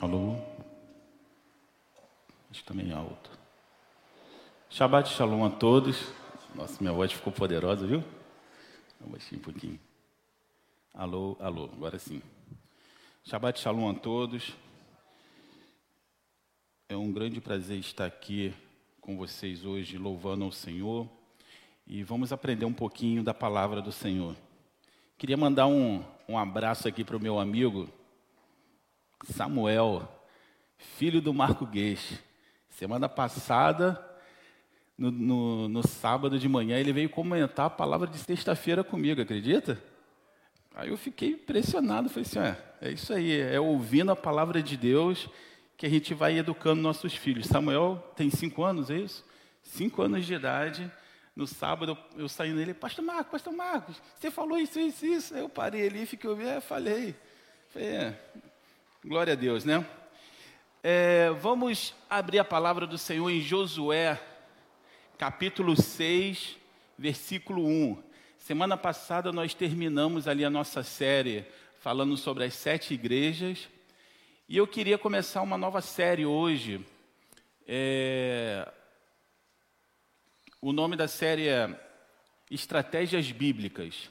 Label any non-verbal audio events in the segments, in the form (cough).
Alô? Acho que também é alto. Shabbat Shalom a todos. Nossa, minha voz ficou poderosa, viu? Baixar um pouquinho. Alô, alô, agora sim. Shabbat Shalom a todos. É um grande prazer estar aqui com vocês hoje, louvando ao Senhor. E vamos aprender um pouquinho da palavra do Senhor. Queria mandar um, um abraço aqui para o meu amigo Samuel, filho do Marco Gueixe. Semana passada, no, no, no, sábado de manhã, ele veio comentar a palavra de sexta-feira comigo, acredita? Aí eu fiquei impressionado, falei assim, é, é isso aí, é ouvindo a palavra de Deus que a gente vai educando nossos filhos. Samuel tem cinco anos, é isso? Cinco anos de idade. No sábado eu, eu saí nele, pastor Marcos, pastor Marcos, você falou isso, isso, isso. Aí eu parei ali, fiquei ouvindo, é, falei. falei é, glória a Deus, né? É, vamos abrir a palavra do Senhor em Josué, capítulo 6, versículo 1. Semana passada nós terminamos ali a nossa série falando sobre as sete igrejas. E eu queria começar uma nova série hoje. É... O nome da série é Estratégias Bíblicas.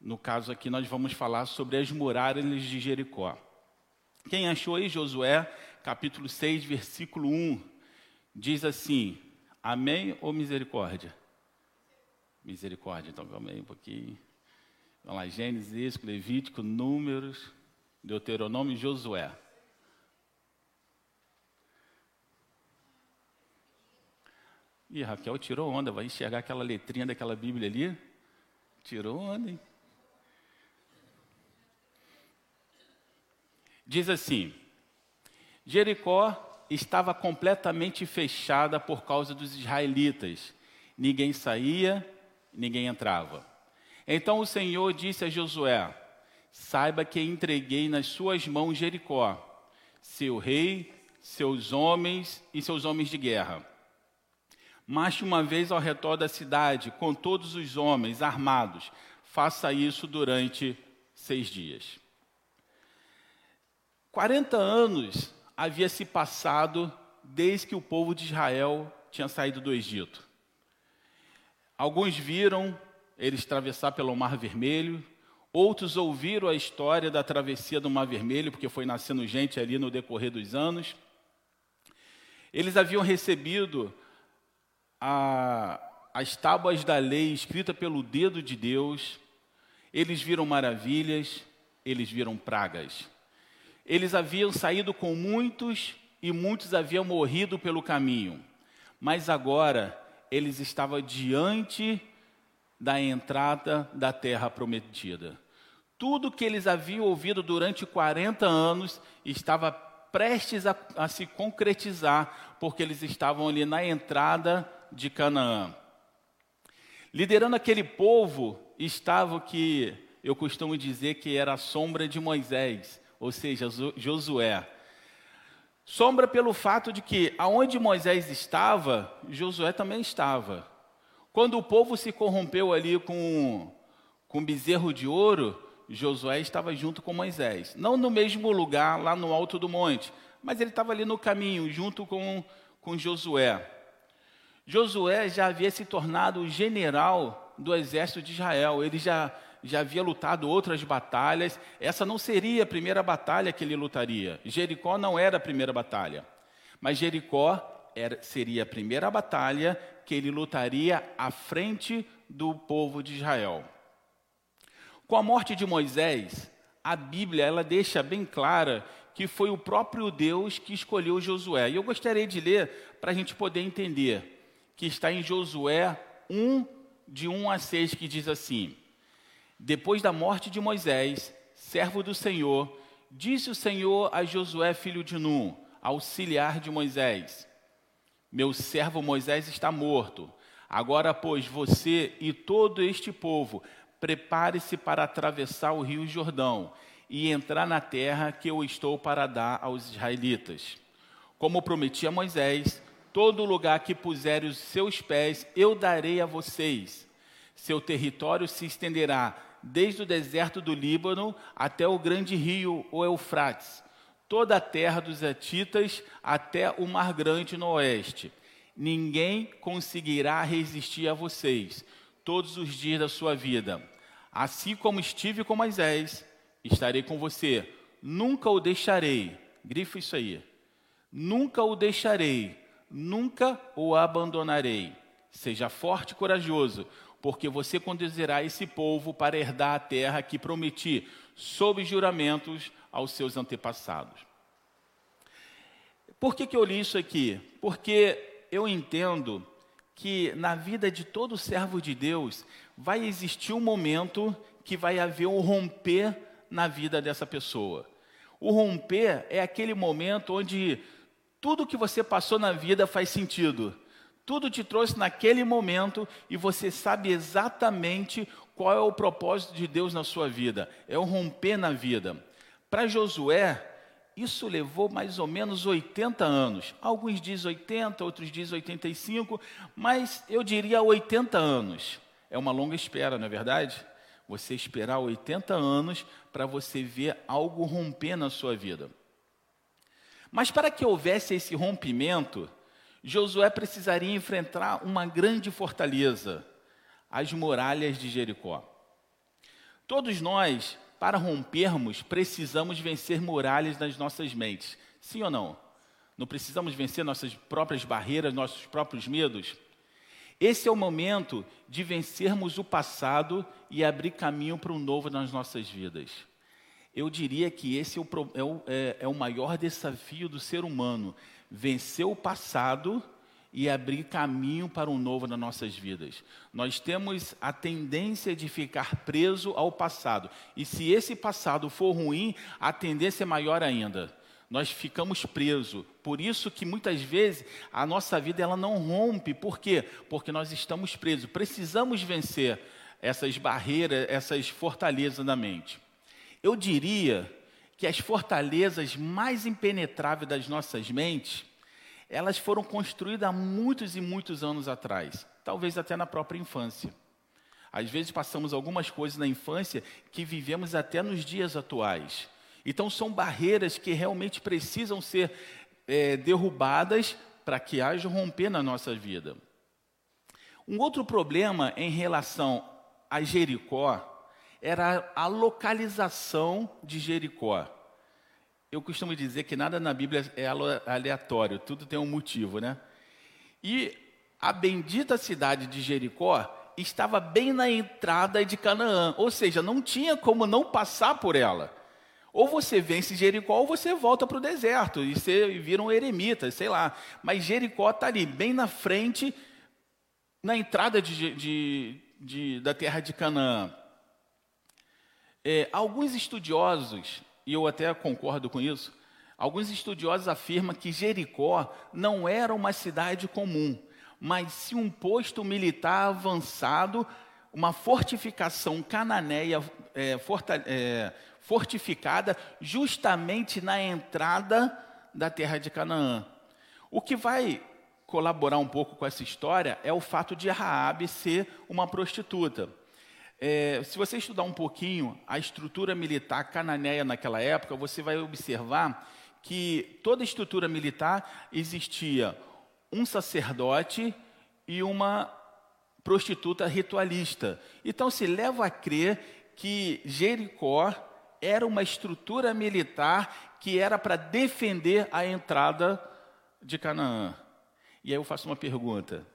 No caso aqui, nós vamos falar sobre as muralhas de Jericó. Quem achou aí, Josué, capítulo 6, versículo 1, diz assim: Amém ou misericórdia? Misericórdia, então calma aí um pouquinho. Vamos lá, Gênesis, Levítico, Números, Deuteronômio e Josué. Ih, Raquel tirou onda, vai enxergar aquela letrinha daquela Bíblia ali? Tirou onda, hein? Diz assim: Jericó estava completamente fechada por causa dos israelitas. Ninguém saía, ninguém entrava. Então o Senhor disse a Josué: Saiba que entreguei nas suas mãos Jericó, seu rei, seus homens e seus homens de guerra. Marche uma vez ao redor da cidade com todos os homens armados. Faça isso durante seis dias. 40 anos havia se passado desde que o povo de Israel tinha saído do Egito. Alguns viram eles atravessar pelo Mar Vermelho, outros ouviram a história da travessia do Mar Vermelho, porque foi nascendo gente ali no decorrer dos anos. Eles haviam recebido a, as tábuas da lei escrita pelo dedo de Deus, eles viram maravilhas, eles viram pragas. Eles haviam saído com muitos e muitos haviam morrido pelo caminho. Mas agora eles estavam diante da entrada da terra prometida. Tudo que eles haviam ouvido durante 40 anos estava prestes a, a se concretizar, porque eles estavam ali na entrada de Canaã. Liderando aquele povo estava o que eu costumo dizer que era a sombra de Moisés, ou seja, Josué. Sombra pelo fato de que aonde Moisés estava, Josué também estava. Quando o povo se corrompeu ali com, com bezerro de ouro, Josué estava junto com Moisés. Não no mesmo lugar, lá no alto do monte, mas ele estava ali no caminho, junto com, com Josué. Josué já havia se tornado o general do exército de Israel. Ele já já havia lutado outras batalhas. Essa não seria a primeira batalha que ele lutaria. Jericó não era a primeira batalha. Mas Jericó era, seria a primeira batalha que ele lutaria à frente do povo de Israel. Com a morte de Moisés, a Bíblia ela deixa bem clara que foi o próprio Deus que escolheu Josué. E eu gostaria de ler para a gente poder entender, que está em Josué 1, de 1 a 6, que diz assim: depois da morte de Moisés, servo do Senhor, disse o Senhor a Josué, filho de Nun, auxiliar de Moisés: Meu servo Moisés está morto. Agora, pois, você e todo este povo, prepare-se para atravessar o rio Jordão e entrar na terra que eu estou para dar aos israelitas. Como prometi a Moisés, todo lugar que puser os seus pés eu darei a vocês. Seu território se estenderá desde o deserto do Líbano até o grande rio, o Eufrates. toda a terra dos Etitas até o Mar Grande no oeste. Ninguém conseguirá resistir a vocês todos os dias da sua vida. Assim como estive com Moisés, estarei com você. Nunca o deixarei. Grifa isso aí. Nunca o deixarei, nunca o abandonarei. Seja forte e corajoso, porque você conduzirá esse povo para herdar a terra que prometi, sob juramentos aos seus antepassados. Por que, que eu li isso aqui? Porque eu entendo que na vida de todo servo de Deus vai existir um momento que vai haver um romper na vida dessa pessoa. O romper é aquele momento onde tudo que você passou na vida faz sentido. Tudo te trouxe naquele momento e você sabe exatamente qual é o propósito de Deus na sua vida. É o romper na vida. Para Josué, isso levou mais ou menos 80 anos. Alguns dizem 80, outros dizem 85, mas eu diria 80 anos. É uma longa espera, não é verdade? Você esperar 80 anos para você ver algo romper na sua vida. Mas para que houvesse esse rompimento, Josué precisaria enfrentar uma grande fortaleza, as muralhas de Jericó. Todos nós, para rompermos, precisamos vencer muralhas nas nossas mentes. Sim ou não? Não precisamos vencer nossas próprias barreiras, nossos próprios medos? Esse é o momento de vencermos o passado e abrir caminho para o novo nas nossas vidas. Eu diria que esse é o, é, é, é o, maior desafio do ser humano: vencer o passado e abrir caminho para um novo nas nossas vidas. Nós temos a tendência de ficar preso ao passado. E se esse passado for ruim, a tendência é maior ainda. Nós ficamos presos. Por isso que muitas vezes a nossa vida ela não rompe. Por quê? Porque nós estamos presos. Precisamos vencer essas barreiras, essas fortalezas da mente. Eu diria que as fortalezas mais impenetráveis das nossas mentes, elas foram construídas há muitos e muitos anos atrás, talvez até na própria infância. Às vezes passamos algumas coisas na infância que vivemos até nos dias atuais. Então são barreiras que realmente precisam ser é, derrubadas para que haja romper na nossa vida. Um outro problema em relação a Jericó era a localização de Jericó. Eu costumo dizer que nada na Bíblia é aleatório, tudo tem um motivo, né? E a bendita cidade de Jericó estava bem na entrada de Canaã, ou seja, não tinha como não passar por ela. Ou você vence Jericó ou você volta para o deserto e você vira um eremita, sei lá. Mas Jericó está ali, bem na frente, na entrada de, de, de, da terra de Canaã. É, alguns estudiosos, e eu até concordo com isso, alguns estudiosos afirmam que Jericó não era uma cidade comum, mas sim um posto militar avançado, uma fortificação cananeia é, forta, é, fortificada justamente na entrada da terra de Canaã. O que vai colaborar um pouco com essa história é o fato de Raabe ser uma prostituta. É, se você estudar um pouquinho a estrutura militar cananeia naquela época, você vai observar que toda estrutura militar existia um sacerdote e uma prostituta ritualista. Então se leva a crer que Jericó era uma estrutura militar que era para defender a entrada de Canaã. E aí eu faço uma pergunta: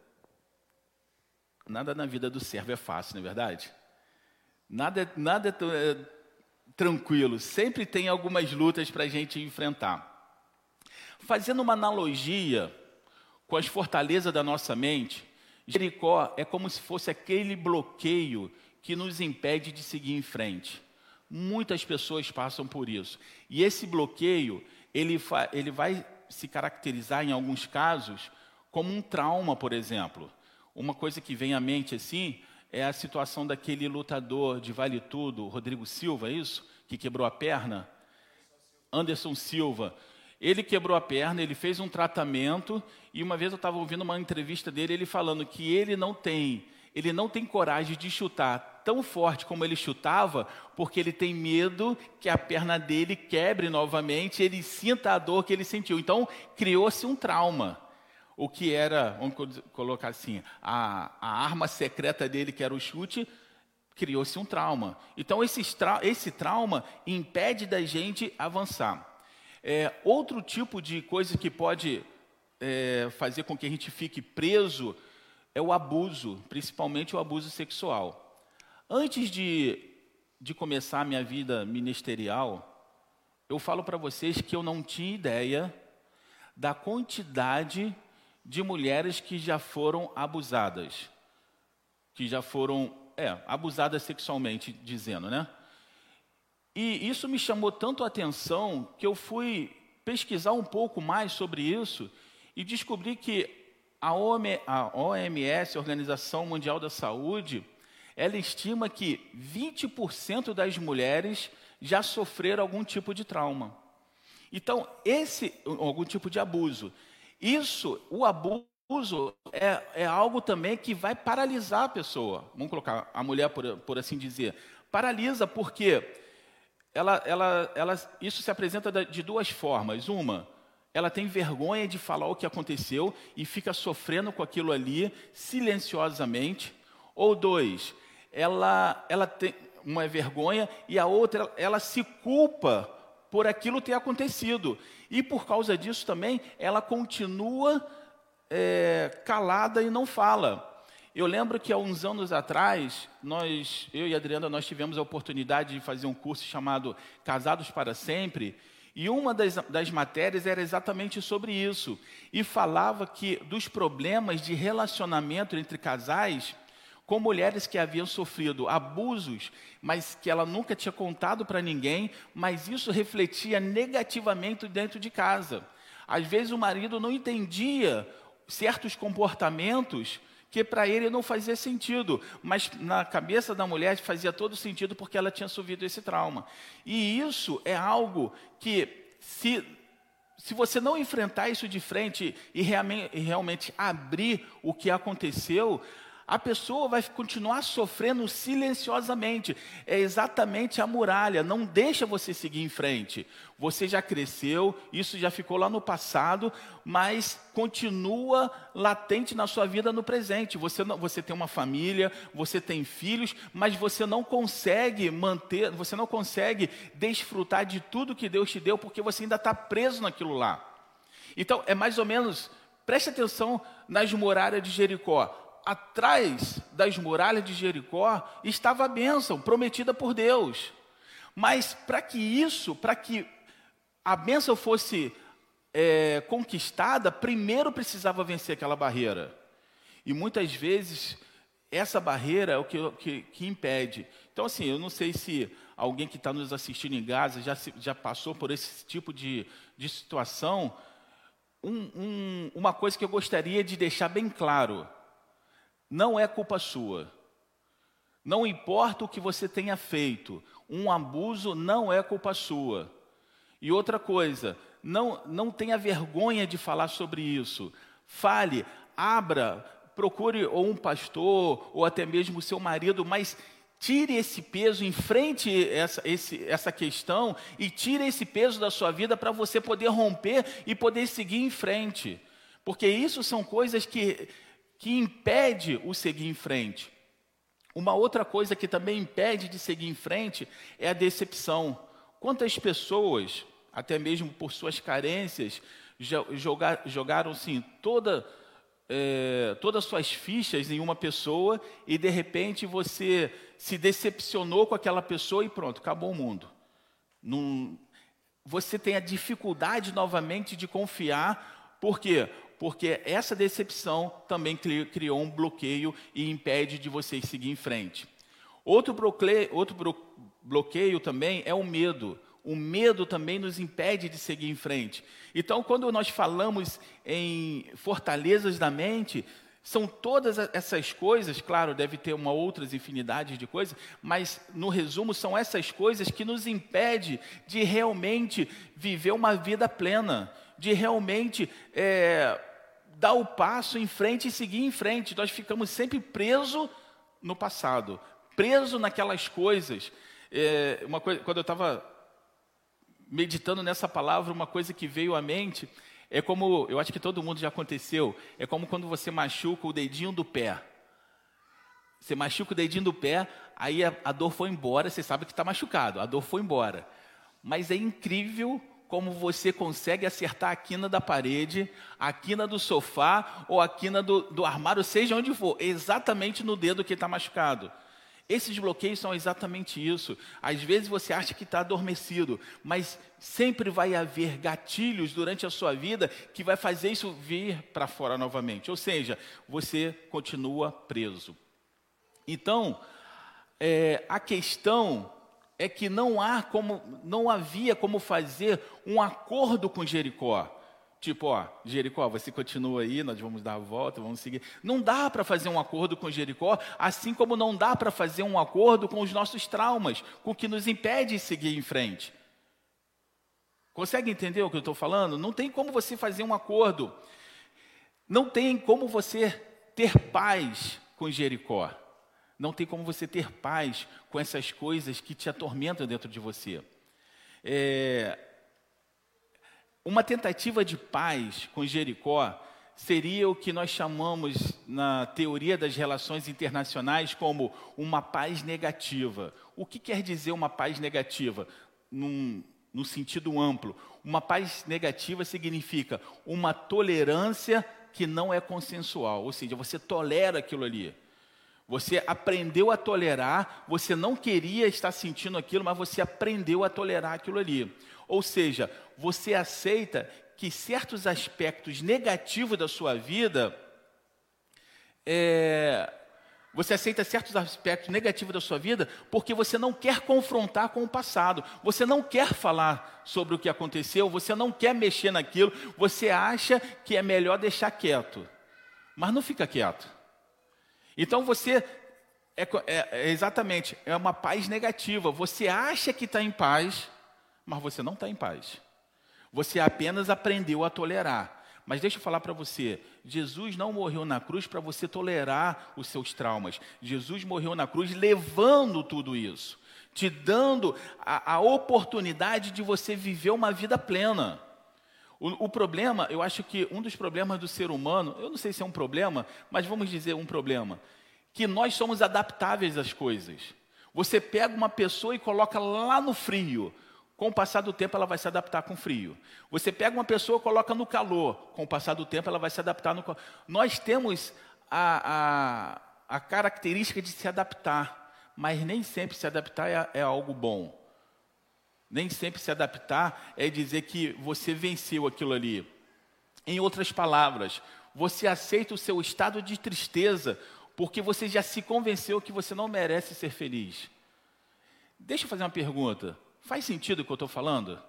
nada na vida do servo é fácil, não é verdade? Nada, nada é tranquilo, sempre tem algumas lutas para a gente enfrentar. Fazendo uma analogia com as fortalezas da nossa mente, Jericó é como se fosse aquele bloqueio que nos impede de seguir em frente. Muitas pessoas passam por isso. E esse bloqueio, ele, ele vai se caracterizar, em alguns casos, como um trauma, por exemplo. Uma coisa que vem à mente assim é a situação daquele lutador de Vale Tudo, Rodrigo Silva, é isso? Que quebrou a perna? Anderson Silva. Ele quebrou a perna, ele fez um tratamento e uma vez eu estava ouvindo uma entrevista dele, ele falando que ele não tem, ele não tem coragem de chutar tão forte como ele chutava, porque ele tem medo que a perna dele quebre novamente, ele sinta a dor que ele sentiu. Então, criou-se um trauma. O que era, vamos colocar assim, a, a arma secreta dele, que era o chute, criou-se um trauma. Então, esse, esse trauma impede da gente avançar. É, outro tipo de coisa que pode é, fazer com que a gente fique preso é o abuso, principalmente o abuso sexual. Antes de, de começar a minha vida ministerial, eu falo para vocês que eu não tinha ideia da quantidade de mulheres que já foram abusadas, que já foram, é, abusadas sexualmente, dizendo, né? E isso me chamou tanto a atenção que eu fui pesquisar um pouco mais sobre isso e descobri que a OMS, a Organização Mundial da Saúde, ela estima que 20% das mulheres já sofreram algum tipo de trauma. Então, esse, algum tipo de abuso. Isso, o abuso, é, é algo também que vai paralisar a pessoa. Vamos colocar a mulher, por, por assim dizer. Paralisa porque ela, ela, ela, isso se apresenta de duas formas. Uma, ela tem vergonha de falar o que aconteceu e fica sofrendo com aquilo ali silenciosamente. Ou dois, ela, ela tem uma vergonha e a outra, ela se culpa por aquilo ter acontecido. E por causa disso também, ela continua é, calada e não fala. Eu lembro que há uns anos atrás, nós, eu e a Adriana, nós tivemos a oportunidade de fazer um curso chamado Casados para Sempre, e uma das, das matérias era exatamente sobre isso. E falava que dos problemas de relacionamento entre casais com mulheres que haviam sofrido abusos, mas que ela nunca tinha contado para ninguém, mas isso refletia negativamente dentro de casa. Às vezes o marido não entendia certos comportamentos que para ele não fazia sentido, mas na cabeça da mulher fazia todo sentido porque ela tinha sofrido esse trauma. E isso é algo que, se, se você não enfrentar isso de frente e realmente, abrir o que aconteceu, a pessoa vai continuar sofrendo silenciosamente. É exatamente a muralha, não deixa você seguir em frente. Você já cresceu, isso já ficou lá no passado, mas continua latente na sua vida no presente. Você, não, você tem uma família, você tem filhos, mas você não consegue manter, você não consegue desfrutar de tudo que Deus te deu, porque você ainda está preso naquilo lá. Então, é mais ou menos, preste atenção nas muralhas de Jericó atrás das muralhas de Jericó estava a bênção prometida por Deus. Mas para que isso, para que a bênção fosse é, conquistada, primeiro precisava vencer aquela barreira. E muitas vezes essa barreira é o que, que, que impede. Então, assim, eu não sei se alguém que está nos assistindo em Gaza já, já passou por esse tipo de, de situação. Um, um, uma coisa que eu gostaria de deixar bem claro: não é culpa sua. Não importa o que você tenha feito, um abuso não é culpa sua. E outra coisa, não, não tenha vergonha de falar sobre isso. Fale, abra, procure ou um pastor, ou até mesmo seu marido, mas tire esse peso, enfrente essa, esse, essa questão e tire esse peso da sua vida para você poder romper e poder seguir em frente. Porque isso são coisas que que impede o seguir em frente. Uma outra coisa que também impede de seguir em frente é a decepção. Quantas pessoas, até mesmo por suas carências, jogar, jogaram sim toda, é, todas as suas fichas em uma pessoa e de repente você se decepcionou com aquela pessoa e pronto, acabou o mundo. Num, você tem a dificuldade novamente de confiar, por quê? Porque essa decepção também criou um bloqueio e impede de vocês seguir em frente. Outro bloqueio, outro bloqueio também é o medo. O medo também nos impede de seguir em frente. Então, quando nós falamos em fortalezas da mente, são todas essas coisas, claro, deve ter uma outras infinidade de coisas, mas no resumo são essas coisas que nos impedem de realmente viver uma vida plena, de realmente é, dar o passo em frente e seguir em frente. Nós ficamos sempre presos no passado, preso naquelas coisas. É, uma coisa, quando eu estava meditando nessa palavra, uma coisa que veio à mente é como, eu acho que todo mundo já aconteceu, é como quando você machuca o dedinho do pé. Você machuca o dedinho do pé, aí a, a dor foi embora, você sabe que está machucado, a dor foi embora. Mas é incrível como você consegue acertar a quina da parede, a quina do sofá ou a quina do, do armário, seja onde for, exatamente no dedo que está machucado. Esses bloqueios são exatamente isso. Às vezes você acha que está adormecido, mas sempre vai haver gatilhos durante a sua vida que vai fazer isso vir para fora novamente. Ou seja, você continua preso. Então, é, a questão é que não há como, não havia como fazer um acordo com Jericó. Tipo, ó, Jericó, você continua aí, nós vamos dar a volta, vamos seguir. Não dá para fazer um acordo com Jericó, assim como não dá para fazer um acordo com os nossos traumas, com o que nos impede de seguir em frente. Consegue entender o que eu estou falando? Não tem como você fazer um acordo. Não tem como você ter paz com Jericó. Não tem como você ter paz com essas coisas que te atormentam dentro de você. É, uma tentativa de paz com Jericó seria o que nós chamamos na teoria das relações internacionais como uma paz negativa. O que quer dizer uma paz negativa? Num, no sentido amplo. Uma paz negativa significa uma tolerância que não é consensual, ou seja, você tolera aquilo ali. Você aprendeu a tolerar, você não queria estar sentindo aquilo, mas você aprendeu a tolerar aquilo ali. Ou seja, você aceita que certos aspectos negativos da sua vida, é, você aceita certos aspectos negativos da sua vida porque você não quer confrontar com o passado, você não quer falar sobre o que aconteceu, você não quer mexer naquilo, você acha que é melhor deixar quieto, mas não fica quieto. Então você é, é, é exatamente é uma paz negativa. Você acha que está em paz, mas você não está em paz. Você apenas aprendeu a tolerar. Mas deixa eu falar para você: Jesus não morreu na cruz para você tolerar os seus traumas. Jesus morreu na cruz levando tudo isso, te dando a, a oportunidade de você viver uma vida plena. O, o, problema, eu acho que um dos problemas do ser humano, eu não sei se é um problema, mas vamos dizer um problema, que nós somos adaptáveis às coisas. Você pega uma pessoa e coloca lá no frio, com o passar do tempo ela vai se adaptar com o frio. Você pega uma pessoa e coloca no calor, com o passar do tempo ela vai se adaptar no calor. Nós temos a, a, a característica de se adaptar, mas nem sempre se adaptar é, é algo bom. Nem sempre se adaptar é dizer que você venceu aquilo ali. Em outras palavras, você aceita o seu estado de tristeza porque você já se convenceu que você não merece ser feliz. Deixa eu fazer uma pergunta. Faz sentido o que eu estou falando?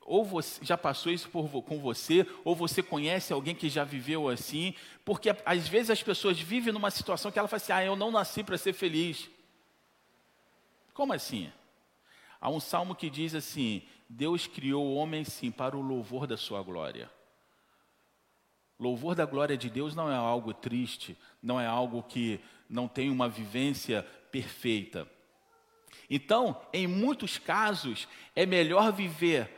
Ou você já passou isso por, com você, ou você conhece alguém que já viveu assim, porque às vezes as pessoas vivem numa situação que ela fala assim: ah, eu não nasci para ser feliz. Como assim? Há um salmo que diz assim: Deus criou o homem sim para o louvor da sua glória. Louvor da glória de Deus não é algo triste, não é algo que não tem uma vivência perfeita. Então, em muitos casos, é melhor viver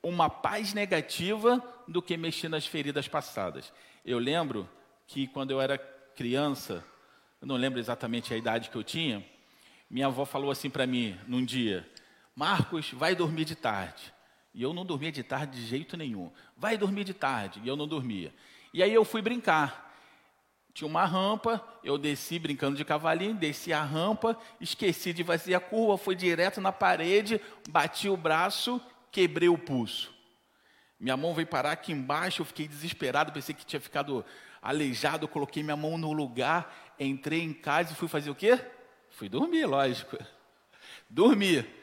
uma paz negativa do que mexer nas feridas passadas. Eu lembro que quando eu era criança, eu não lembro exatamente a idade que eu tinha, minha avó falou assim para mim num dia: Marcos, vai dormir de tarde. E eu não dormia de tarde de jeito nenhum. Vai dormir de tarde. E eu não dormia. E aí eu fui brincar. Tinha uma rampa, eu desci brincando de cavalinho, desci a rampa, esqueci de fazer a curva, fui direto na parede, bati o braço, quebrei o pulso. Minha mão veio parar aqui embaixo, eu fiquei desesperado, pensei que tinha ficado aleijado, coloquei minha mão no lugar, entrei em casa e fui fazer o quê? Fui dormir, lógico. Dormir.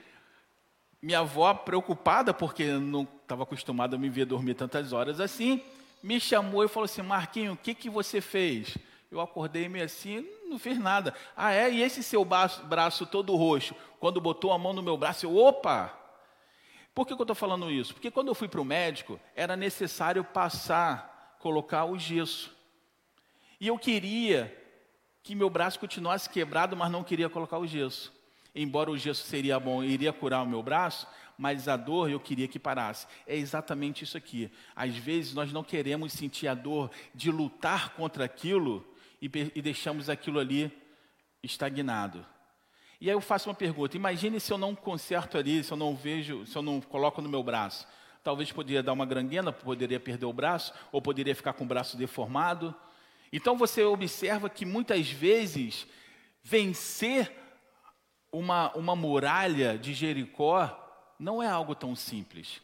Minha avó preocupada, porque não estava acostumada a me ver dormir tantas horas assim, me chamou e falou assim: Marquinho, o que, que você fez? Eu acordei meio assim, não fiz nada. Ah, é? E esse seu braço, braço todo roxo? Quando botou a mão no meu braço, eu, opa! Por que, que eu estou falando isso? Porque quando eu fui para o médico, era necessário passar, colocar o gesso. E eu queria que meu braço continuasse quebrado, mas não queria colocar o gesso. Embora o gesso seria bom, iria curar o meu braço, mas a dor eu queria que parasse. É exatamente isso aqui. Às vezes nós não queremos sentir a dor de lutar contra aquilo e, e deixamos aquilo ali estagnado. E aí eu faço uma pergunta: imagine se eu não conserto ali, se eu não vejo, se eu não coloco no meu braço. Talvez poderia dar uma granguena, poderia perder o braço, ou poderia ficar com o braço deformado. Então você observa que muitas vezes vencer uma, uma muralha de Jericó não é algo tão simples.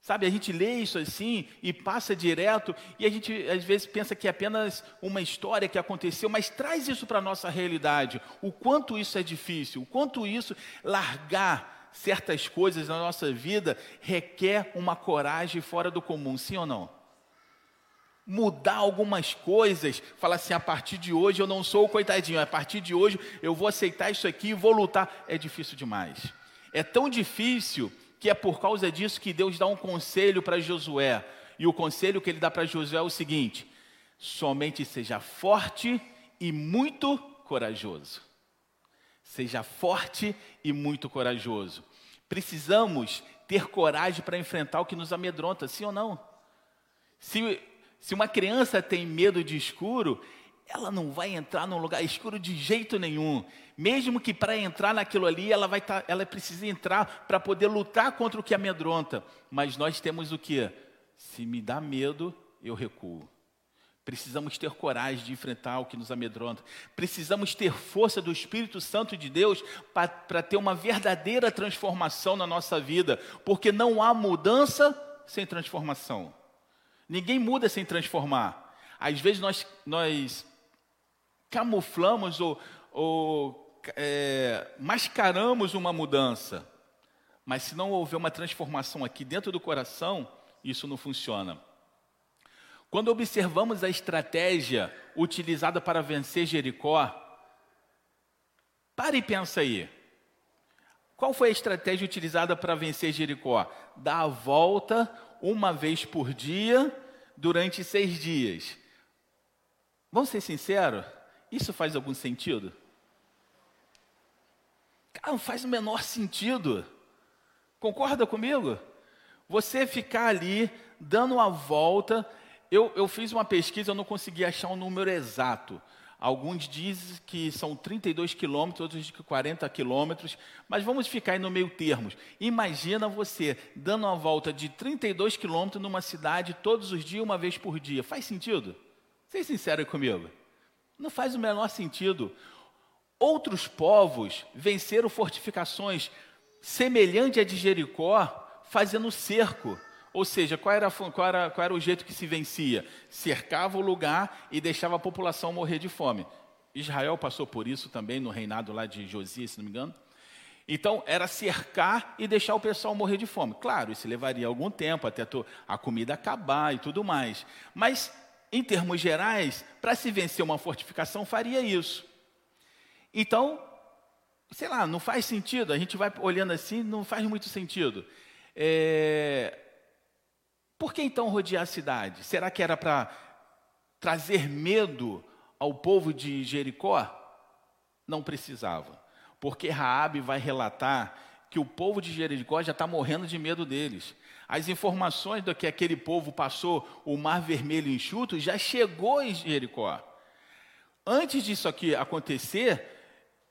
Sabe, a gente lê isso assim e passa direto, e a gente às vezes pensa que é apenas uma história que aconteceu, mas traz isso para a nossa realidade. O quanto isso é difícil, o quanto isso, largar certas coisas na nossa vida, requer uma coragem fora do comum, sim ou não? Mudar algumas coisas, falar assim: a partir de hoje eu não sou o coitadinho, a partir de hoje eu vou aceitar isso aqui e vou lutar, é difícil demais. É tão difícil que é por causa disso que Deus dá um conselho para Josué. E o conselho que ele dá para Josué é o seguinte: somente seja forte e muito corajoso. Seja forte e muito corajoso. Precisamos ter coragem para enfrentar o que nos amedronta, sim ou não? Se, se uma criança tem medo de escuro, ela não vai entrar num lugar escuro de jeito nenhum. Mesmo que para entrar naquilo ali, ela vai tá, ela precisa entrar para poder lutar contra o que amedronta. Mas nós temos o que? Se me dá medo, eu recuo. Precisamos ter coragem de enfrentar o que nos amedronta. Precisamos ter força do Espírito Santo de Deus para ter uma verdadeira transformação na nossa vida, porque não há mudança sem transformação. Ninguém muda sem transformar. Às vezes nós, nós camuflamos ou, ou é, mascaramos uma mudança. Mas se não houver uma transformação aqui dentro do coração, isso não funciona. Quando observamos a estratégia utilizada para vencer Jericó, pare e pensa aí. Qual foi a estratégia utilizada para vencer Jericó? Dar a volta uma vez por dia durante seis dias. Vamos ser sinceros? Isso faz algum sentido? Cara, não faz o menor sentido. Concorda comigo? Você ficar ali dando a volta. Eu, eu fiz uma pesquisa, eu não consegui achar um número exato. Alguns dizem que são 32 quilômetros, outros dizem que 40 quilômetros, mas vamos ficar aí no meio termos. Imagina você dando uma volta de 32 quilômetros numa cidade todos os dias, uma vez por dia. Faz sentido? Seja sincero comigo. Não faz o menor sentido. Outros povos venceram fortificações semelhantes à de Jericó, fazendo cerco. Ou seja, qual era, qual, era, qual era o jeito que se vencia? Cercava o lugar e deixava a população morrer de fome. Israel passou por isso também no reinado lá de Josias, se não me engano. Então, era cercar e deixar o pessoal morrer de fome. Claro, isso levaria algum tempo até a comida acabar e tudo mais. Mas em termos gerais, para se vencer uma fortificação, faria isso. Então, sei lá, não faz sentido, a gente vai olhando assim, não faz muito sentido. É... Por que então rodear a cidade? Será que era para trazer medo ao povo de Jericó? Não precisava, porque Raabe vai relatar que o povo de Jericó já está morrendo de medo deles. As informações do que aquele povo passou o mar vermelho enxuto já chegou em Jericó. Antes disso aqui acontecer,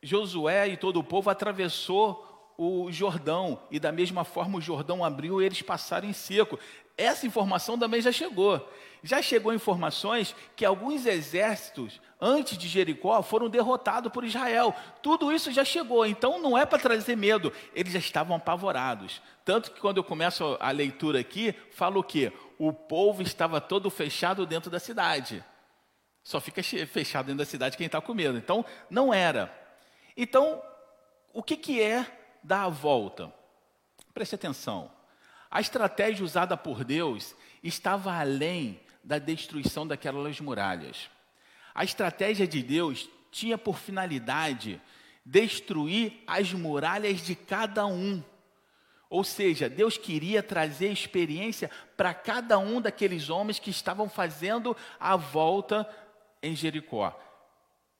Josué e todo o povo atravessou o Jordão e da mesma forma o Jordão abriu e eles passaram em seco. Essa informação também já chegou. Já chegou informações que alguns exércitos antes de Jericó foram derrotados por Israel. Tudo isso já chegou, então não é para trazer medo, eles já estavam apavorados. Tanto que quando eu começo a leitura aqui, falo o quê? O povo estava todo fechado dentro da cidade. Só fica fechado dentro da cidade quem está com medo. Então, não era. Então, o que, que é dar a volta? Preste atenção. A estratégia usada por Deus estava além da destruição daquelas muralhas. A estratégia de Deus tinha por finalidade destruir as muralhas de cada um. Ou seja, Deus queria trazer experiência para cada um daqueles homens que estavam fazendo a volta em Jericó.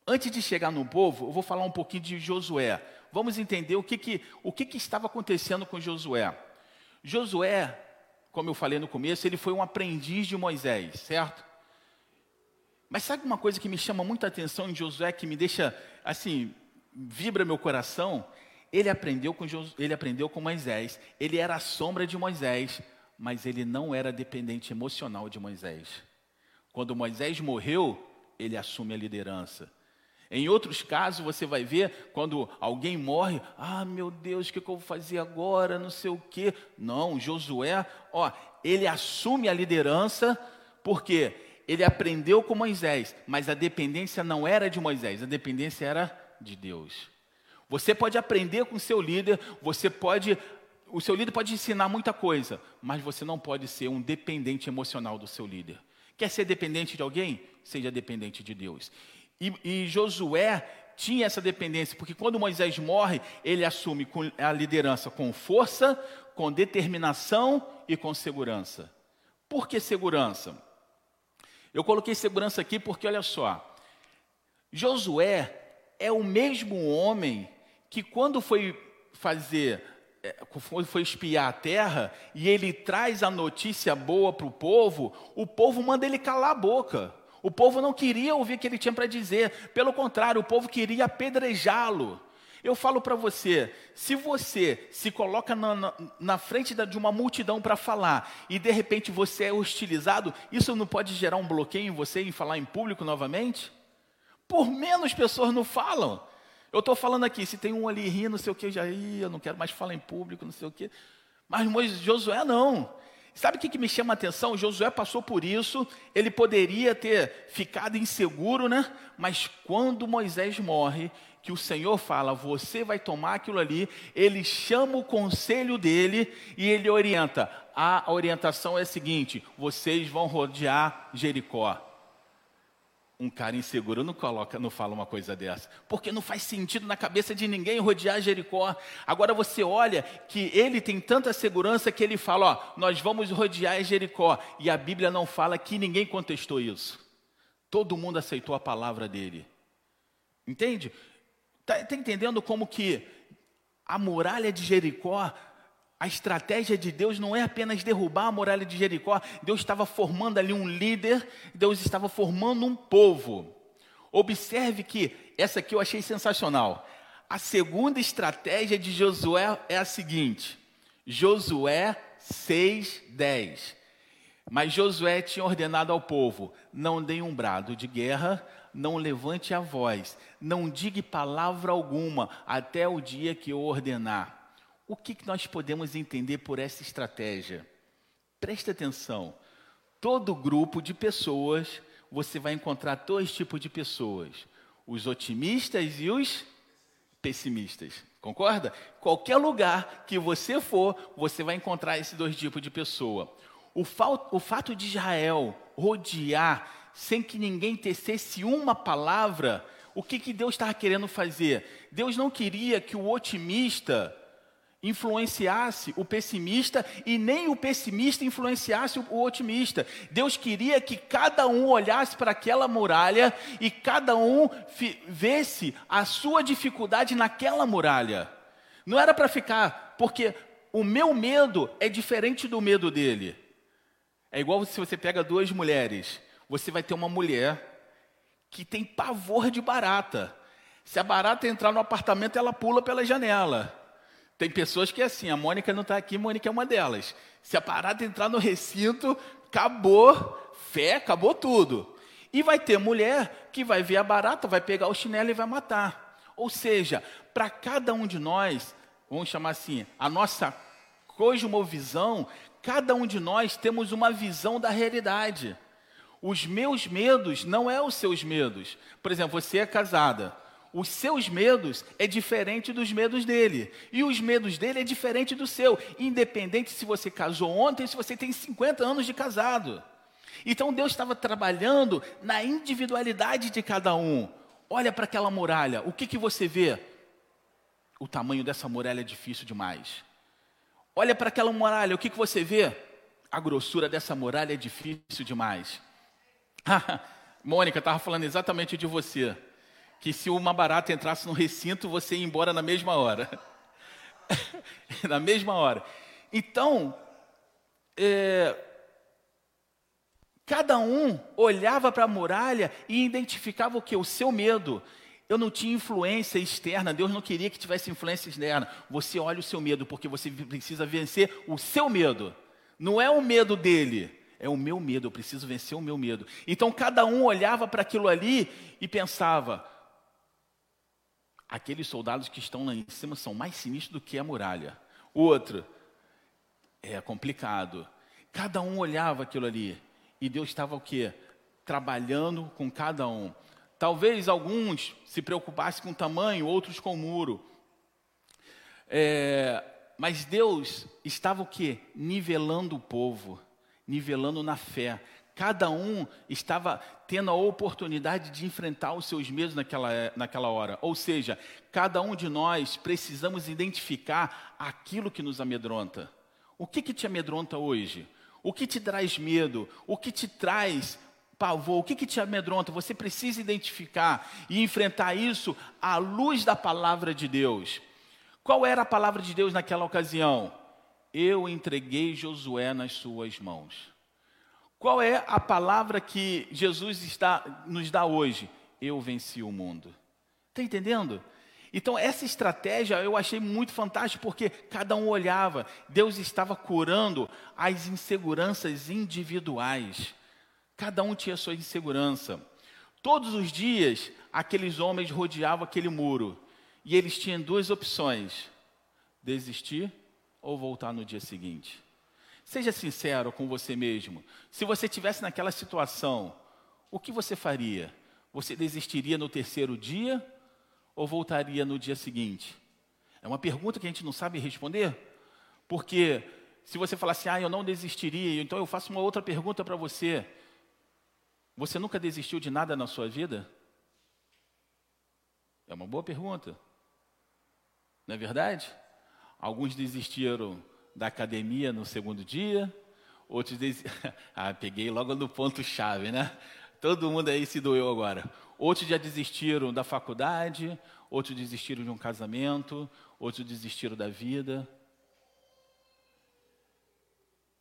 Antes de chegar no povo, eu vou falar um pouquinho de Josué. Vamos entender o que, que, o que, que estava acontecendo com Josué. Josué, como eu falei no começo, ele foi um aprendiz de Moisés, certo? Mas sabe uma coisa que me chama muita atenção em Josué, que me deixa, assim, vibra meu coração? Ele aprendeu com, Josué, ele aprendeu com Moisés, ele era a sombra de Moisés, mas ele não era dependente emocional de Moisés. Quando Moisés morreu, ele assume a liderança. Em outros casos, você vai ver quando alguém morre, ah, meu Deus, o que, eu vou fazer agora? Não sei o quê. Não, Josué, ó, ele assume a liderança, porque ele aprendeu com Moisés, mas a dependência não era de Moisés, a dependência era de Deus. Você pode aprender com o seu líder, você pode. O seu líder pode ensinar muita coisa, mas você não pode ser um dependente emocional do seu líder. Quer ser dependente de alguém? Seja dependente de Deus. E, e Josué tinha essa dependência, porque quando Moisés morre, ele assume a liderança com força, com determinação e com segurança. Por que segurança? Eu coloquei segurança aqui porque, olha só, Josué é o mesmo homem que, quando foi fazer, é, foi espiar a terra, e ele traz a notícia boa para o povo, o povo manda ele calar a boca. O povo não queria ouvir o que ele tinha para dizer, pelo contrário, o povo queria apedrejá-lo. Eu falo para você, se você se coloca na, na, na frente da, de uma multidão para falar e de repente você é hostilizado, isso não pode gerar um bloqueio em você em falar em público novamente? Por menos pessoas não falam. Eu estou falando aqui, se tem um ali rindo, não sei o que, já ia, eu não quero mais falar em público, não sei o que. Mas Josué não. Sabe o que, me chama a atenção? Josué passou por isso, ele poderia ter ficado inseguro, né? Mas quando Moisés morre, que o Senhor fala, você vai tomar aquilo ali, ele chama o conselho dele e ele orienta. A orientação é a seguinte: vocês vão rodear Jericó um cara inseguro não coloca, não fala uma coisa dessa, porque não faz sentido na cabeça de ninguém rodear Jericó. Agora você olha que ele tem tanta segurança que ele fala, ó, nós vamos rodear Jericó, e a Bíblia não fala que ninguém contestou isso. Todo mundo aceitou a palavra dele. Entende? Está tá entendendo como que a muralha de Jericó a estratégia de Deus não é apenas derrubar a muralha de Jericó, Deus estava formando ali um líder, Deus estava formando um povo. Observe que essa aqui eu achei sensacional. A segunda estratégia de Josué é a seguinte: Josué 6:10. Mas Josué tinha ordenado ao povo: não dê um brado de guerra, não levante a voz, não diga palavra alguma até o dia que eu ordenar. O que, nós podemos entender por essa estratégia? Preste atenção. Todo grupo de pessoas, você vai encontrar dois tipos de pessoas: os otimistas e os pessimistas. Concorda? Qualquer lugar que você for, você vai encontrar esses dois tipos de pessoa. O, o fato de Israel rodear sem que ninguém tecesse uma palavra, o que, que Deus estava querendo fazer? Deus não queria que o otimista influenciasse o pessimista e nem o pessimista influenciasse o otimista. Deus queria que cada um olhasse para aquela muralha e cada um vesse a sua dificuldade naquela muralha. Não era para ficar, porque o meu medo é diferente do medo dele. É igual se você pega duas mulheres. Você vai ter uma mulher que tem pavor de barata. Se a barata entrar no apartamento, ela pula pela janela. Tem pessoas que é assim, a Mônica não está aqui, Mônica é uma delas. Se a parada entrar no recinto, acabou fé, acabou tudo. E vai ter mulher que vai ver a barata, vai pegar o chinelo e vai matar. Ou seja, para cada um de nós, vamos chamar assim, a nossa cosmovisão, cada um de nós temos uma visão da realidade. Os meus medos não é os seus medos. Por exemplo, você é casada os seus medos é diferente dos medos dele. E os medos dele é diferente do seu, independente se você casou ontem, se você tem 50 anos de casado. Então Deus estava trabalhando na individualidade de cada um. Olha para aquela muralha, o que, que você vê? O tamanho dessa muralha é difícil demais. Olha para aquela muralha, o que, que você vê? A grossura dessa muralha é difícil demais. (laughs) Mônica estava falando exatamente de você que se uma barata entrasse no recinto, você ia embora na mesma hora. (laughs) na mesma hora. Então, é, cada um olhava para a muralha e identificava o que? O seu medo. Eu não tinha influência externa, Deus não queria que tivesse influência externa. Você olha o seu medo, porque você precisa vencer o seu medo. Não é o medo dele, é o meu medo, eu preciso vencer o meu medo. Então cada um olhava para aquilo ali e pensava: aqueles soldados que estão lá em cima são mais sinistros do que a muralha. O outro, é complicado. Cada um olhava aquilo ali e Deus estava o quê? Trabalhando com cada um. Talvez alguns se preocupassem com o tamanho, outros com o muro. É, mas Deus estava o quê? Nivelando o povo nivelando na fé. Cada um estava tendo a oportunidade de enfrentar os seus medos naquela, naquela hora. Ou seja, cada um de nós precisamos identificar aquilo que nos amedronta. O que, que te amedronta hoje? O que te traz medo? O que te traz pavor? O que, que te amedronta? Você precisa identificar e enfrentar isso à luz da palavra de Deus. Qual era a palavra de Deus naquela ocasião? eu entreguei Josué nas suas mãos. Qual é a palavra que Jesus está, nos dá hoje? Eu venci o mundo. Está entendendo? Então, essa estratégia eu achei muito fantástica, porque cada um olhava, Deus estava curando as inseguranças individuais. Cada um tinha sua insegurança. Todos os dias, aqueles homens rodeavam aquele muro, e eles tinham duas opções: desistir ou voltar no dia seguinte? Seja sincero com você mesmo. Se você estivesse naquela situação, o que você faria? Você desistiria no terceiro dia ou voltaria no dia seguinte? É uma pergunta que a gente não sabe responder, porque se você falar assim, ah, eu não desistiria, então eu faço uma outra pergunta para você. Você nunca desistiu de nada na sua vida? É uma boa pergunta. Não é verdade? Alguns desistiram da academia no segundo dia, outros (laughs) ah, peguei logo no ponto-chave, né? Todo mundo aí se doeu agora. Outros já desistiram da faculdade, outros desistiram de um casamento, outros desistiram da vida.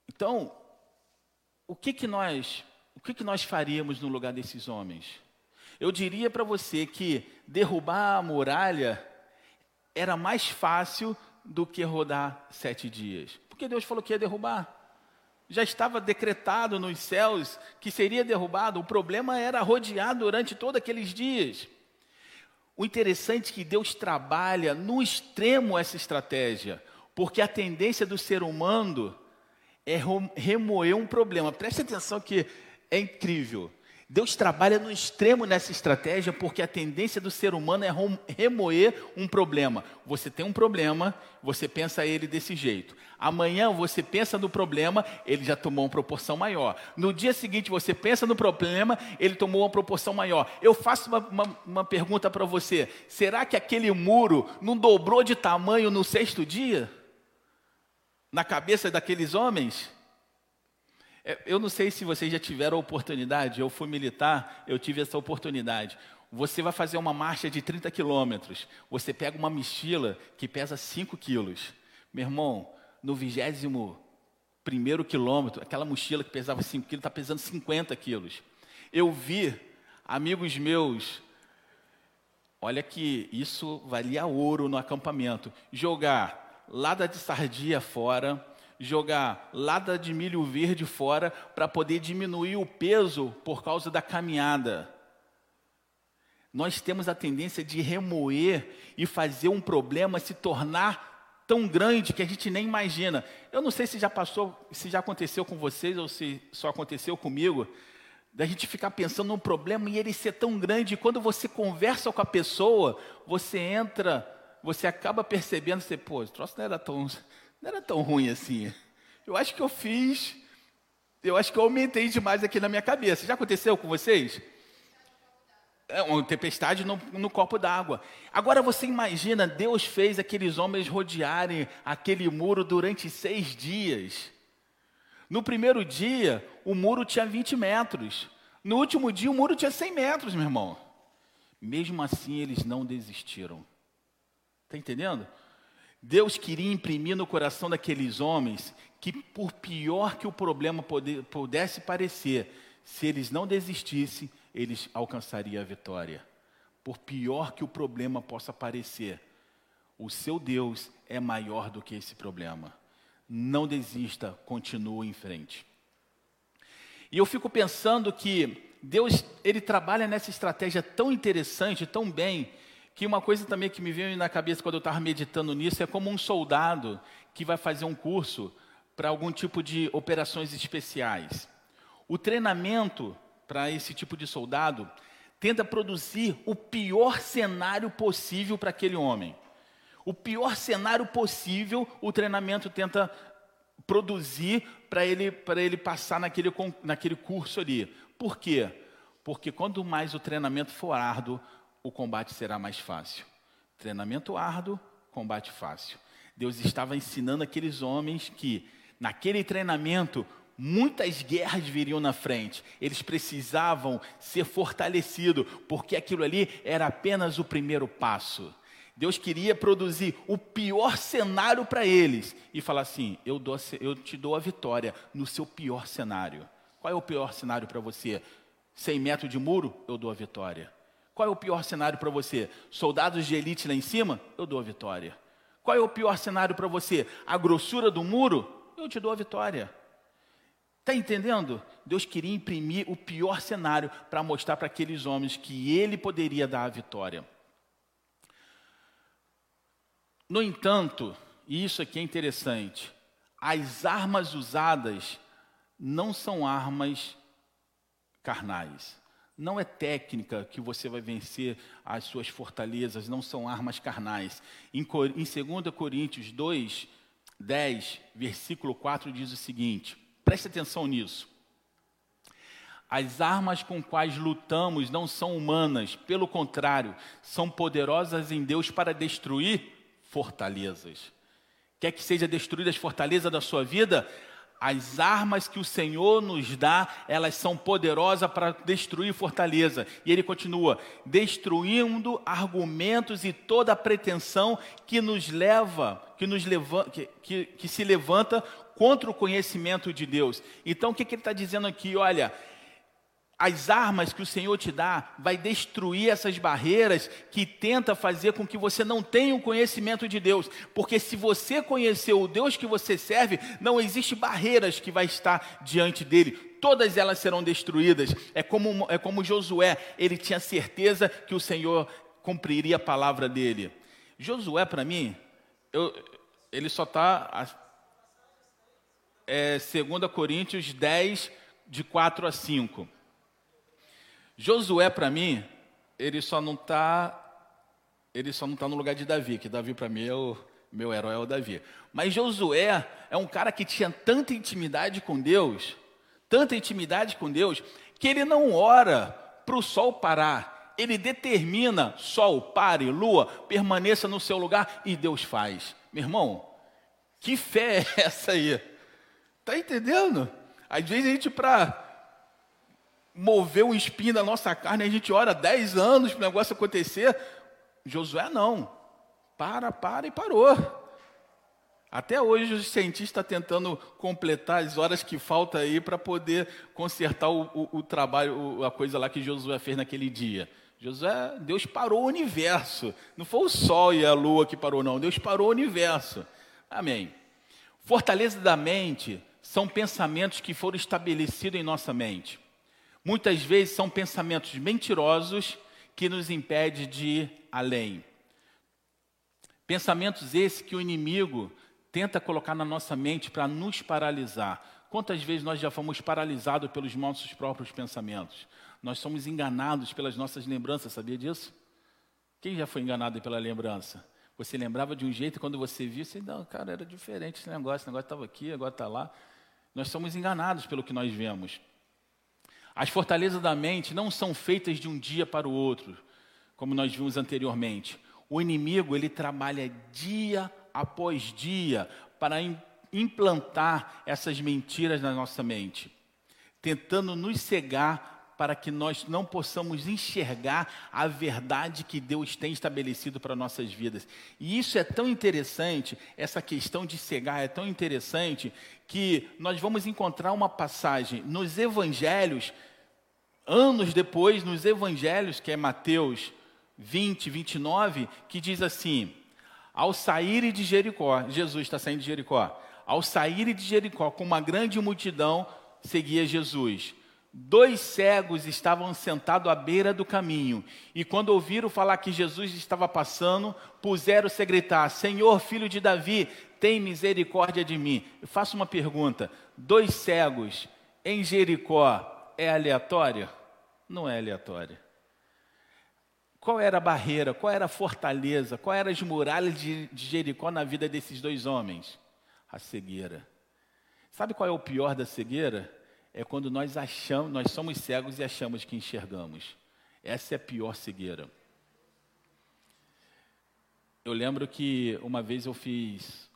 Então, o que que nós, o que que nós faríamos no lugar desses homens? Eu diria para você que derrubar a muralha era mais fácil do que rodar sete dias. Porque Deus falou que ia derrubar. Já estava decretado nos céus que seria derrubado. O problema era rodear durante todos aqueles dias. O interessante é que Deus trabalha no extremo essa estratégia, porque a tendência do ser humano é remoer um problema. Preste atenção que é incrível. Deus trabalha no extremo nessa estratégia porque a tendência do ser humano é remoer um problema. Você tem um problema, você pensa ele desse jeito. Amanhã você pensa no problema, ele já tomou uma proporção maior. No dia seguinte você pensa no problema, ele tomou uma proporção maior. Eu faço uma, uma, uma pergunta para você: será que aquele muro não dobrou de tamanho no sexto dia? Na cabeça daqueles homens? É, eu não sei se vocês já tiveram a oportunidade, eu fui militar, eu tive essa oportunidade. Você vai fazer uma marcha de 30 quilômetros, você pega uma mochila que pesa 5 quilos. Meu irmão, no vigésimo primeiro quilômetro, aquela mochila que pesava 5 quilos está pesando 50 quilos. Eu vi amigos meus, olha que isso valia ouro no acampamento, jogar lada de sardinha fora, jogar lata de milho verde fora para poder diminuir o peso por causa da caminhada. Nós temos a tendência de remoer e fazer um problema se tornar tão grande que a gente nem imagina. Eu não sei se já passou, se já aconteceu com vocês ou se só aconteceu comigo, da gente ficar pensando num problema e ele ser tão grande, e quando você conversa com a pessoa, você entra, você acaba percebendo, você, pô, o troço não era tão, não era tão ruim assim. Eu acho que eu fiz, eu acho que eu aumentei demais aqui na minha cabeça. Já aconteceu com vocês? É uma tempestade no, no copo d'água. Agora você imagina, Deus fez aqueles homens rodearem aquele muro durante seis dias. No primeiro dia, o muro tinha 20 metros. No último dia, o muro tinha 100 metros, meu irmão. Mesmo assim, eles não desistiram. Está entendendo? Deus queria imprimir no coração daqueles homens que, por pior que o problema pudesse parecer, se eles não desistissem, eles alcançariam a vitória. Por pior que o problema possa parecer, o seu Deus é maior do que esse problema. Não desista, continue em frente. E eu fico pensando que Deus, ele trabalha nessa estratégia tão interessante, tão bem, que uma coisa também que me veio na cabeça quando eu estava meditando nisso é como um soldado que vai fazer um curso para algum tipo de operações especiais. O treinamento para esse tipo de soldado tenta produzir o pior cenário possível para aquele homem. O pior cenário possível, o treinamento tenta produzir para ele, ele passar naquele, naquele curso ali. Por quê? Porque quanto mais o treinamento for árduo, o combate será mais fácil. Treinamento árduo, combate fácil. Deus estava ensinando aqueles homens que, naquele treinamento, muitas guerras viriam na frente. Eles precisavam ser fortalecidos, porque aquilo ali era apenas o primeiro passo. Deus queria produzir o pior cenário para eles e falar assim: eu, dou, eu te dou a vitória no seu pior cenário. Qual é o pior cenário para você? 100 metros de muro? Eu dou a vitória. Qual é o pior cenário para você? Soldados de elite lá em cima? Eu dou a vitória. Qual é o pior cenário para você? A grossura do muro? Eu te dou a vitória. Está entendendo? Deus queria imprimir o pior cenário para mostrar para aqueles homens que ele poderia dar a vitória. No entanto, e isso aqui é interessante, as armas usadas não são armas carnais. Não é técnica que você vai vencer as suas fortalezas, não são armas carnais. Em, em 2 Coríntios 2, 10, versículo 4, diz o seguinte: preste atenção nisso. As armas com quais lutamos não são humanas, pelo contrário, são poderosas em Deus para destruir fortalezas. Quer que seja destruída as fortalezas da sua vida? As armas que o Senhor nos dá, elas são poderosas para destruir fortaleza. E ele continua: destruindo argumentos e toda pretensão que nos leva, que, nos leva, que, que, que se levanta contra o conhecimento de Deus. Então, o que, que ele está dizendo aqui? Olha, as armas que o Senhor te dá vai destruir essas barreiras que tenta fazer com que você não tenha o conhecimento de Deus, porque se você conhecer o Deus que você serve, não existe barreiras que vai estar diante dele. Todas elas serão destruídas. É como, é como Josué, ele tinha certeza que o Senhor cumpriria a palavra dele. Josué, para mim, eu, ele só está. É, 2 Coríntios 10, de 4 a 5. Josué, para mim, ele só não está ele só não está no lugar de Davi, que Davi para mim é o meu herói é o Davi. Mas Josué é um cara que tinha tanta intimidade com Deus, tanta intimidade com Deus, que ele não ora para o sol parar. Ele determina sol, pare, lua, permaneça no seu lugar e Deus faz. Meu irmão, que fé é (laughs) essa aí? Tá entendendo? Às vezes a gente para mover um espinho da nossa carne, a gente ora 10 anos para o negócio acontecer. Josué não. Para, para e parou. Até hoje o cientista está tentando completar as horas que faltam aí para poder consertar o, o, o trabalho, a coisa lá que Josué fez naquele dia. Josué, Deus parou o universo. Não foi o sol e a lua que parou, não. Deus parou o universo. Amém. Fortaleza da mente são pensamentos que foram estabelecidos em nossa mente. Muitas vezes são pensamentos mentirosos que nos impedem de ir além. Pensamentos esses que o inimigo tenta colocar na nossa mente para nos paralisar. Quantas vezes nós já fomos paralisados pelos nossos próprios pensamentos? Nós somos enganados pelas nossas lembranças, sabia disso? Quem já foi enganado pela lembrança? Você lembrava de um jeito e quando você viu, você, não, cara, era diferente esse negócio, esse negócio estava aqui, agora está lá. Nós somos enganados pelo que nós vemos. As fortalezas da mente não são feitas de um dia para o outro, como nós vimos anteriormente. O inimigo, ele trabalha dia após dia para implantar essas mentiras na nossa mente, tentando nos cegar para que nós não possamos enxergar a verdade que Deus tem estabelecido para nossas vidas. E isso é tão interessante, essa questão de cegar é tão interessante, que nós vamos encontrar uma passagem nos evangelhos, anos depois, nos evangelhos, que é Mateus 20, 29, que diz assim: Ao sair de Jericó, Jesus está saindo de Jericó, ao sair de Jericó, com uma grande multidão, seguia Jesus. Dois cegos estavam sentados à beira do caminho, e quando ouviram falar que Jesus estava passando, puseram-se a gritar: Senhor, filho de Davi, tem misericórdia de mim. Eu faço uma pergunta: dois cegos em Jericó é aleatório? Não é aleatório. Qual era a barreira, qual era a fortaleza, qual eram as muralhas de Jericó na vida desses dois homens? A cegueira. Sabe qual é o pior da cegueira? É quando nós achamos, nós somos cegos e achamos que enxergamos. Essa é a pior cegueira. Eu lembro que uma vez eu fiz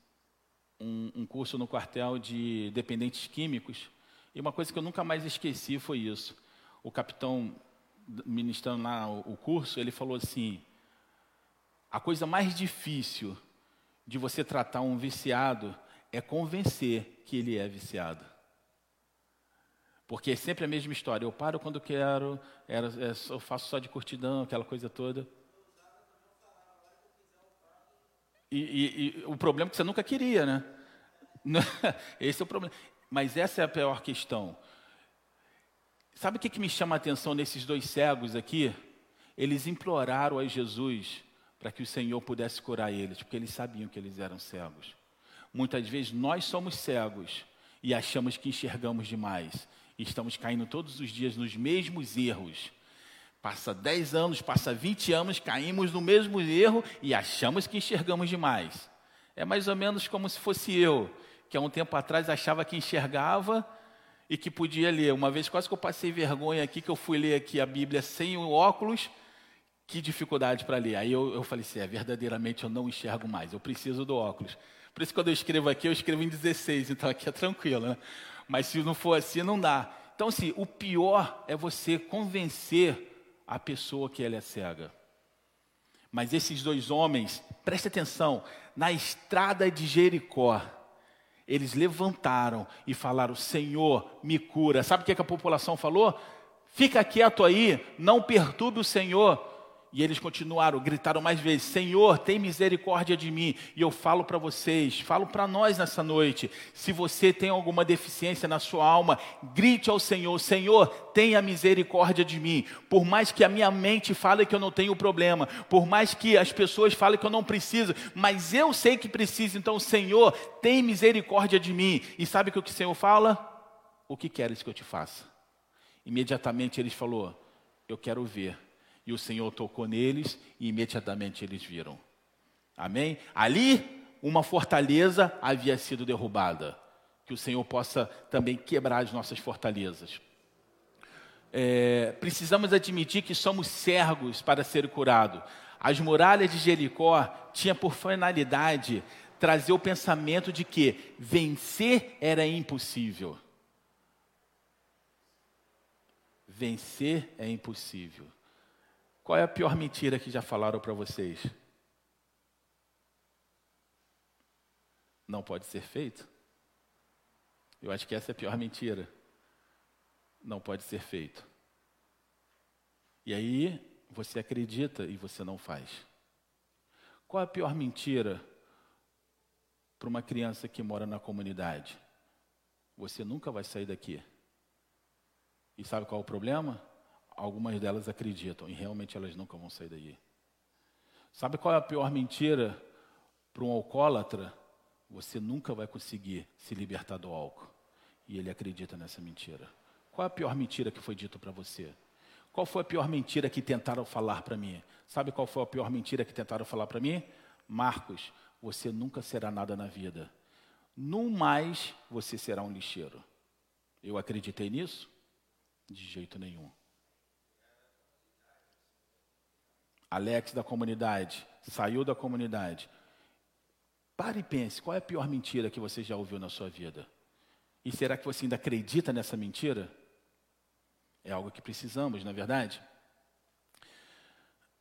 um, um curso no quartel de dependentes químicos e uma coisa que eu nunca mais esqueci foi isso. O capitão ministrando lá o curso, ele falou assim: a coisa mais difícil de você tratar um viciado é convencer que ele é viciado. Porque é sempre a mesma história. Eu paro quando quero, é, eu faço só de curtidão, aquela coisa toda. E, e, e, o problema é que você nunca queria, né? (laughs) Esse é o problema. Mas essa é a pior questão. Sabe o que, que me chama a atenção nesses dois cegos aqui? Eles imploraram a Jesus para que o Senhor pudesse curar eles, porque eles sabiam que eles eram cegos. Muitas vezes nós somos cegos e achamos que enxergamos demais. E estamos caindo todos os dias nos mesmos erros. Passa 10 anos, passa 20 anos, caímos no mesmo erro e achamos que enxergamos demais. É mais ou menos como se fosse eu, que há um tempo atrás achava que enxergava e que podia ler. Uma vez quase que eu passei vergonha aqui, que eu fui ler aqui a Bíblia sem o óculos, que dificuldade para ler. Aí eu, eu falei assim, é, verdadeiramente eu não enxergo mais, eu preciso do óculos. Por isso quando eu escrevo aqui, eu escrevo em 16, então aqui é tranquilo, né? Mas se não for assim, não dá. Então, assim, o pior é você convencer a pessoa que ela é cega. Mas esses dois homens, preste atenção, na estrada de Jericó, eles levantaram e falaram: Senhor, me cura. Sabe o que, é que a população falou? Fica quieto aí, não perturbe o Senhor. E eles continuaram, gritaram mais vezes: Senhor, tem misericórdia de mim. E eu falo para vocês, falo para nós nessa noite: se você tem alguma deficiência na sua alma, grite ao Senhor: Senhor, tenha misericórdia de mim. Por mais que a minha mente fale que eu não tenho problema, por mais que as pessoas falem que eu não preciso, mas eu sei que preciso, então, Senhor, tem misericórdia de mim. E sabe o que o Senhor fala? O que queres que eu te faça? Imediatamente eles falou: Eu quero ver e o Senhor tocou neles e imediatamente eles viram. Amém? Ali, uma fortaleza havia sido derrubada. Que o Senhor possa também quebrar as nossas fortalezas. É, precisamos admitir que somos servos para ser curado. As muralhas de Jericó tinham por finalidade trazer o pensamento de que vencer era impossível. Vencer é impossível. Qual é a pior mentira que já falaram para vocês? Não pode ser feito? Eu acho que essa é a pior mentira. Não pode ser feito. E aí você acredita e você não faz. Qual é a pior mentira para uma criança que mora na comunidade? Você nunca vai sair daqui. E sabe qual é o problema? Algumas delas acreditam e realmente elas nunca vão sair daí. Sabe qual é a pior mentira para um alcoólatra? Você nunca vai conseguir se libertar do álcool. E ele acredita nessa mentira. Qual é a pior mentira que foi dita para você? Qual foi a pior mentira que tentaram falar para mim? Sabe qual foi a pior mentira que tentaram falar para mim? Marcos, você nunca será nada na vida. No mais, você será um lixeiro. Eu acreditei nisso? De jeito nenhum. Alex da comunidade, saiu da comunidade. Pare e pense, qual é a pior mentira que você já ouviu na sua vida? E será que você ainda acredita nessa mentira? É algo que precisamos, na é verdade?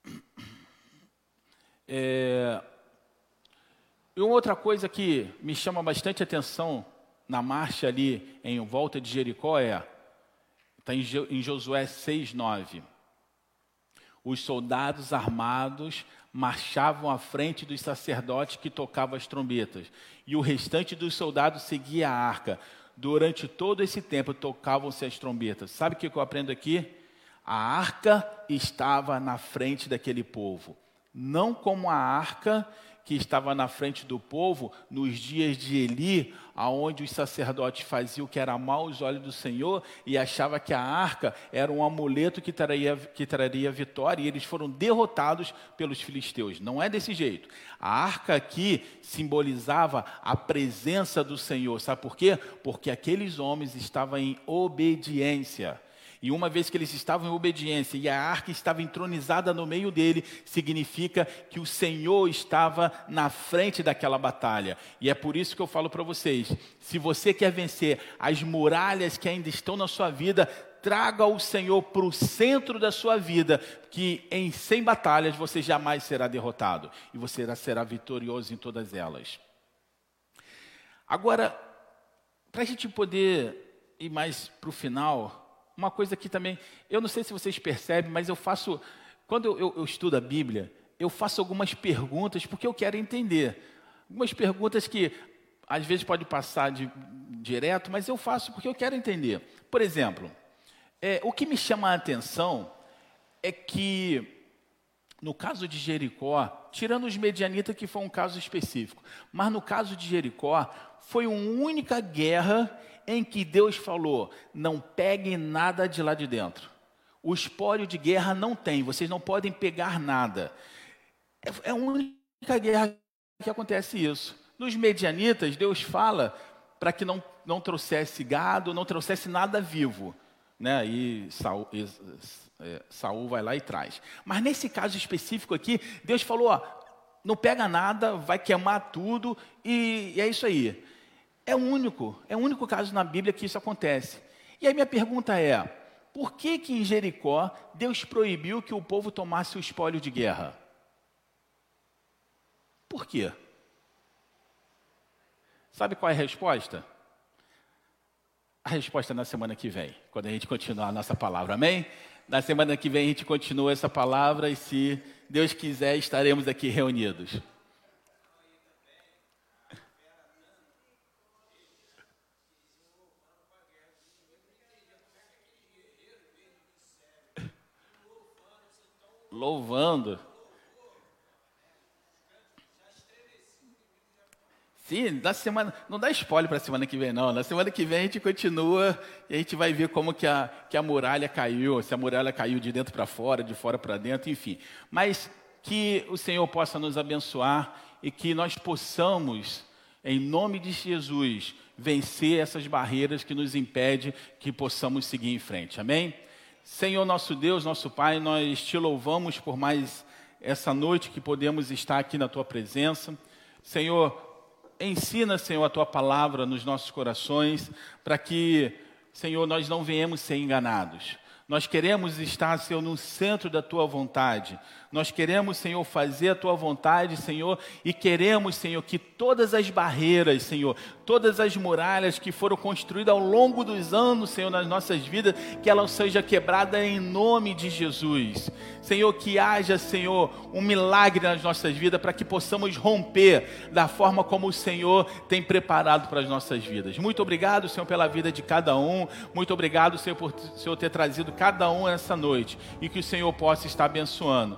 (clears throat) É... E uma outra coisa que me chama bastante atenção na marcha ali em volta de Jericó é, está em Josué 6, 9. Os soldados armados marchavam à frente dos sacerdotes que tocavam as trombetas, e o restante dos soldados seguia a arca. Durante todo esse tempo tocavam-se as trombetas. Sabe o que eu aprendo aqui? A arca estava na frente daquele povo, não como a arca que estava na frente do povo nos dias de Eli, aonde os sacerdotes faziam o que era mal aos olhos do Senhor e achava que a arca era um amuleto que traria, que traria vitória e eles foram derrotados pelos filisteus. Não é desse jeito. A arca aqui simbolizava a presença do Senhor. Sabe por quê? Porque aqueles homens estavam em obediência. E uma vez que eles estavam em obediência e a arca estava entronizada no meio dele, significa que o Senhor estava na frente daquela batalha. E é por isso que eu falo para vocês: se você quer vencer as muralhas que ainda estão na sua vida, traga o Senhor para o centro da sua vida, que em 100 batalhas você jamais será derrotado e você será vitorioso em todas elas. Agora, para a gente poder ir mais para o final, uma coisa que também, eu não sei se vocês percebem, mas eu faço, quando eu, eu, eu estudo a Bíblia, eu faço algumas perguntas porque eu quero entender. Algumas perguntas que às vezes pode passar de, direto, mas eu faço porque eu quero entender. Por exemplo, é, o que me chama a atenção é que no caso de Jericó, tirando os medianitas que foi um caso específico, mas no caso de Jericó foi uma única guerra em que Deus falou: não peguem nada de lá de dentro. O espólio de guerra não tem, vocês não podem pegar nada. É, é a única guerra que acontece isso. Nos medianitas, Deus fala para que não, não trouxesse gado, não trouxesse nada vivo. Né? E Saul, é, Saul vai lá e traz. Mas nesse caso específico aqui, Deus falou: ó, não pega nada, vai queimar tudo, e, e é isso aí. É o único, é o único caso na Bíblia que isso acontece. E aí minha pergunta é: por que que em Jericó Deus proibiu que o povo tomasse o espólio de guerra? Por quê? Sabe qual é a resposta? A resposta é na semana que vem, quando a gente continuar a nossa palavra, amém? Na semana que vem a gente continua essa palavra e se Deus quiser estaremos aqui reunidos. Louvando. Sim, na semana, não dá spoiler para a semana que vem, não. Na semana que vem a gente continua e a gente vai ver como que a, que a muralha caiu, se a muralha caiu de dentro para fora, de fora para dentro, enfim. Mas que o Senhor possa nos abençoar e que nós possamos, em nome de Jesus, vencer essas barreiras que nos impedem que possamos seguir em frente. Amém? Senhor nosso Deus, nosso Pai, nós te louvamos por mais essa noite que podemos estar aqui na tua presença. Senhor, ensina, Senhor, a tua palavra nos nossos corações, para que, Senhor, nós não venhamos ser enganados. Nós queremos estar, Senhor, no centro da tua vontade. Nós queremos, Senhor, fazer a tua vontade, Senhor, e queremos, Senhor, que todas as barreiras, Senhor, todas as muralhas que foram construídas ao longo dos anos, Senhor, nas nossas vidas, que elas sejam quebradas em nome de Jesus. Senhor, que haja, Senhor, um milagre nas nossas vidas para que possamos romper da forma como o Senhor tem preparado para as nossas vidas. Muito obrigado, Senhor, pela vida de cada um. Muito obrigado, Senhor, por Senhor ter trazido cada um essa noite e que o Senhor possa estar abençoando.